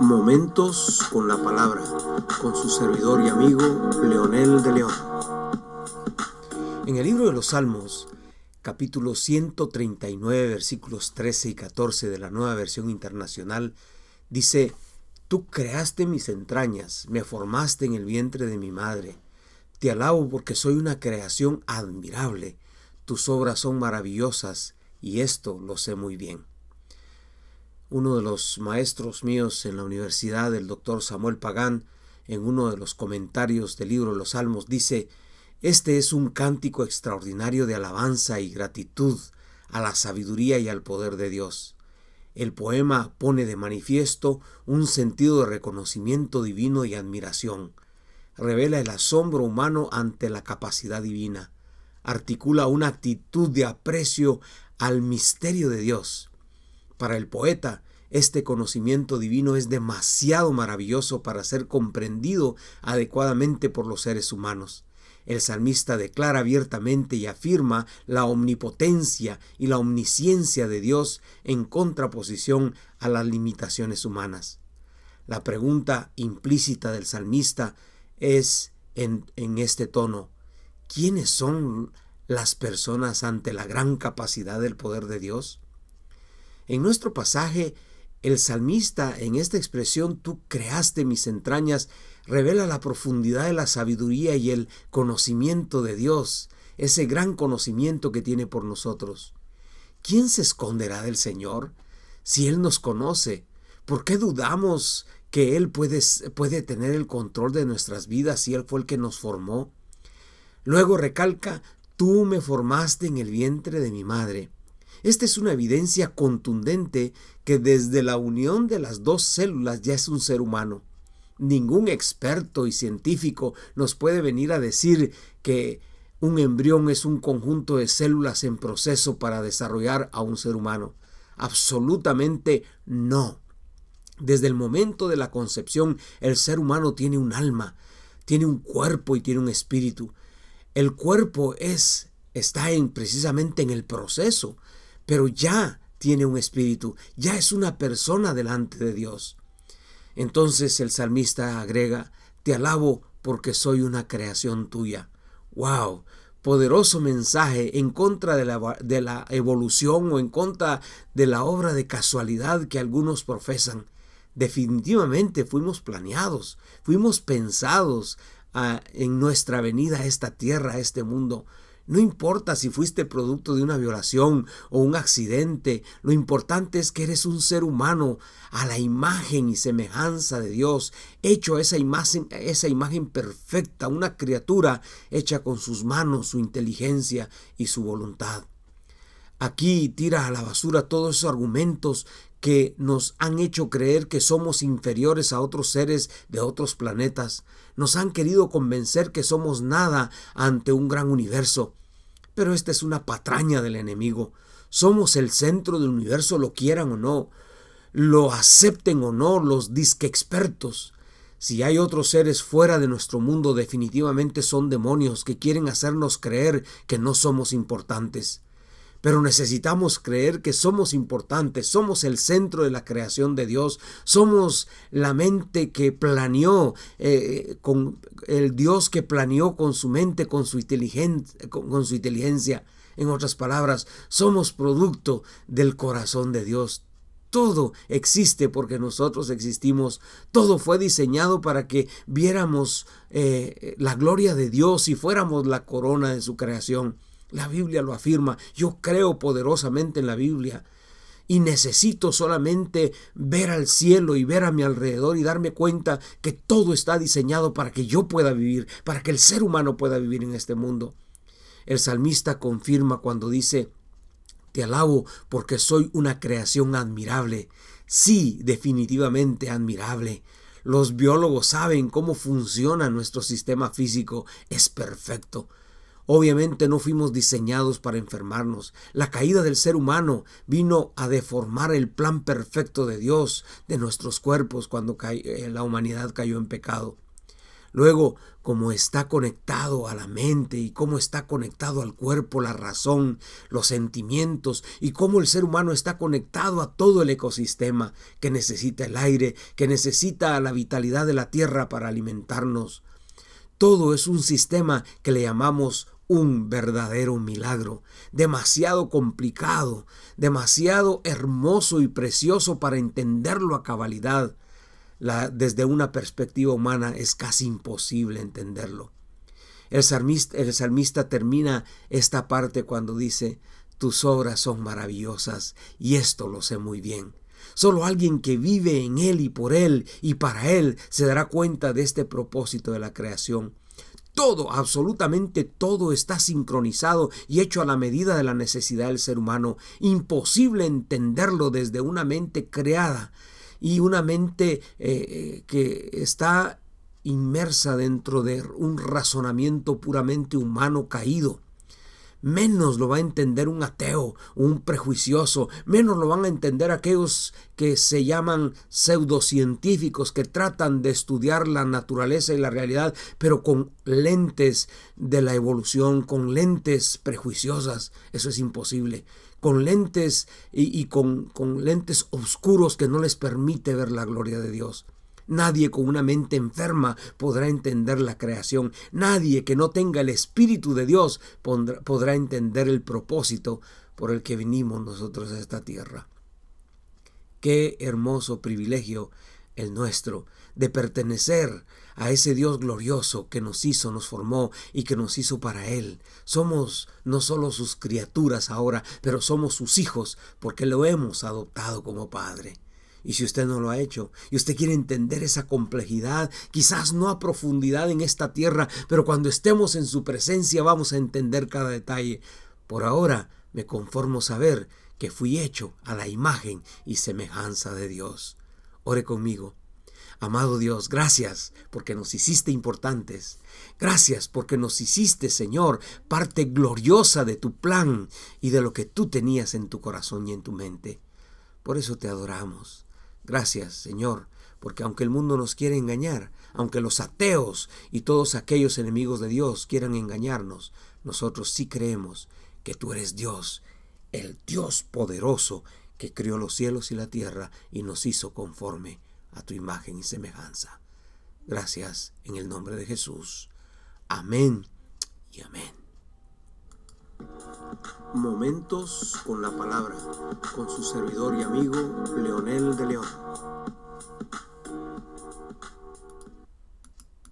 Momentos con la palabra, con su servidor y amigo Leonel de León. En el libro de los Salmos, capítulo 139, versículos 13 y 14 de la nueva versión internacional, dice, Tú creaste mis entrañas, me formaste en el vientre de mi madre. Te alabo porque soy una creación admirable. Tus obras son maravillosas y esto lo sé muy bien. Uno de los maestros míos en la universidad, el doctor Samuel Pagán, en uno de los comentarios del libro los Salmos, dice, Este es un cántico extraordinario de alabanza y gratitud a la sabiduría y al poder de Dios. El poema pone de manifiesto un sentido de reconocimiento divino y admiración. Revela el asombro humano ante la capacidad divina. Articula una actitud de aprecio al misterio de Dios. Para el poeta, este conocimiento divino es demasiado maravilloso para ser comprendido adecuadamente por los seres humanos. El salmista declara abiertamente y afirma la omnipotencia y la omnisciencia de Dios en contraposición a las limitaciones humanas. La pregunta implícita del salmista es en, en este tono, ¿quiénes son las personas ante la gran capacidad del poder de Dios? En nuestro pasaje, el salmista en esta expresión, tú creaste mis entrañas, revela la profundidad de la sabiduría y el conocimiento de Dios, ese gran conocimiento que tiene por nosotros. ¿Quién se esconderá del Señor? Si Él nos conoce, ¿por qué dudamos que Él puede, puede tener el control de nuestras vidas si Él fue el que nos formó? Luego recalca, tú me formaste en el vientre de mi madre. Esta es una evidencia contundente que desde la unión de las dos células ya es un ser humano. Ningún experto y científico nos puede venir a decir que un embrión es un conjunto de células en proceso para desarrollar a un ser humano. Absolutamente no. Desde el momento de la concepción, el ser humano tiene un alma, tiene un cuerpo y tiene un espíritu. El cuerpo es está en precisamente en el proceso, pero ya tiene un espíritu, ya es una persona delante de Dios. Entonces el salmista agrega, te alabo porque soy una creación tuya. ¡Wow! Poderoso mensaje en contra de la, de la evolución o en contra de la obra de casualidad que algunos profesan. Definitivamente fuimos planeados, fuimos pensados ah, en nuestra venida a esta tierra, a este mundo. No importa si fuiste producto de una violación o un accidente, lo importante es que eres un ser humano a la imagen y semejanza de Dios, hecho esa imagen, esa imagen perfecta, una criatura hecha con sus manos, su inteligencia y su voluntad. Aquí tira a la basura todos esos argumentos que nos han hecho creer que somos inferiores a otros seres de otros planetas. Nos han querido convencer que somos nada ante un gran universo. Pero esta es una patraña del enemigo. Somos el centro del universo, lo quieran o no, lo acepten o no los disque expertos. Si hay otros seres fuera de nuestro mundo, definitivamente son demonios que quieren hacernos creer que no somos importantes pero necesitamos creer que somos importantes, somos el centro de la creación de Dios, somos la mente que planeó, eh, con el Dios que planeó con su mente, con su, con su inteligencia. En otras palabras, somos producto del corazón de Dios. Todo existe porque nosotros existimos. Todo fue diseñado para que viéramos eh, la gloria de Dios y fuéramos la corona de su creación. La Biblia lo afirma. Yo creo poderosamente en la Biblia. Y necesito solamente ver al cielo y ver a mi alrededor y darme cuenta que todo está diseñado para que yo pueda vivir, para que el ser humano pueda vivir en este mundo. El salmista confirma cuando dice, te alabo porque soy una creación admirable. Sí, definitivamente admirable. Los biólogos saben cómo funciona nuestro sistema físico. Es perfecto. Obviamente no fuimos diseñados para enfermarnos. La caída del ser humano vino a deformar el plan perfecto de Dios de nuestros cuerpos cuando eh, la humanidad cayó en pecado. Luego, cómo está conectado a la mente y cómo está conectado al cuerpo, la razón, los sentimientos y cómo el ser humano está conectado a todo el ecosistema que necesita el aire, que necesita la vitalidad de la tierra para alimentarnos. Todo es un sistema que le llamamos un verdadero milagro, demasiado complicado, demasiado hermoso y precioso para entenderlo a cabalidad desde una perspectiva humana es casi imposible entenderlo. El salmista, termina esta parte cuando dice, tus obras son maravillosas y esto lo sé muy bien. Solo alguien que vive en Él y por Él y para Él se dará cuenta de este propósito de la creación. Todo, absolutamente todo está sincronizado y hecho a la medida de la necesidad del ser humano. Imposible entenderlo desde una mente creada y una mente eh, eh, que está inmersa dentro de un razonamiento puramente humano caído. Menos lo va a entender un ateo, un prejuicioso, menos lo van a entender aquellos que se llaman pseudocientíficos, que tratan de estudiar la naturaleza y la realidad, pero con lentes de la evolución, con lentes prejuiciosas. Eso es imposible con lentes y, con, con lentes oscuros que no les permite ver la gloria de Dios. Nadie con una mente enferma podrá entender la creación. Nadie que no tenga el Espíritu de Dios podrá entender el propósito por el que vinimos nosotros a esta tierra. Qué hermoso privilegio el nuestro de pertenecer a ese Dios glorioso que nos hizo, nos formó y que nos hizo para Él. Somos no solo sus criaturas ahora, pero somos sus hijos porque lo hemos adoptado como Padre. Y si usted no lo ha hecho y usted quiere entender esa complejidad, quizás no a profundidad en esta tierra, pero cuando estemos en su presencia vamos a entender cada detalle. Por ahora me conformo saber que fui hecho a la imagen y semejanza de Dios. Ore conmigo. Amado Dios, gracias porque nos hiciste importantes. Gracias porque nos hiciste, Señor, parte gloriosa de tu plan y de lo que tú tenías en tu corazón y en tu mente. Por eso te adoramos. Gracias, Señor, porque aunque el mundo nos quiere engañar, aunque los ateos y todos aquellos enemigos de Dios quieran engañarnos, nosotros sí creemos que tú eres Dios, el Dios poderoso que crió los cielos y la tierra y nos hizo conforme a tu imagen y semejanza. Gracias en el nombre de Jesús. Amén y amén. Momentos con la palabra, con su servidor y amigo Leonel de León.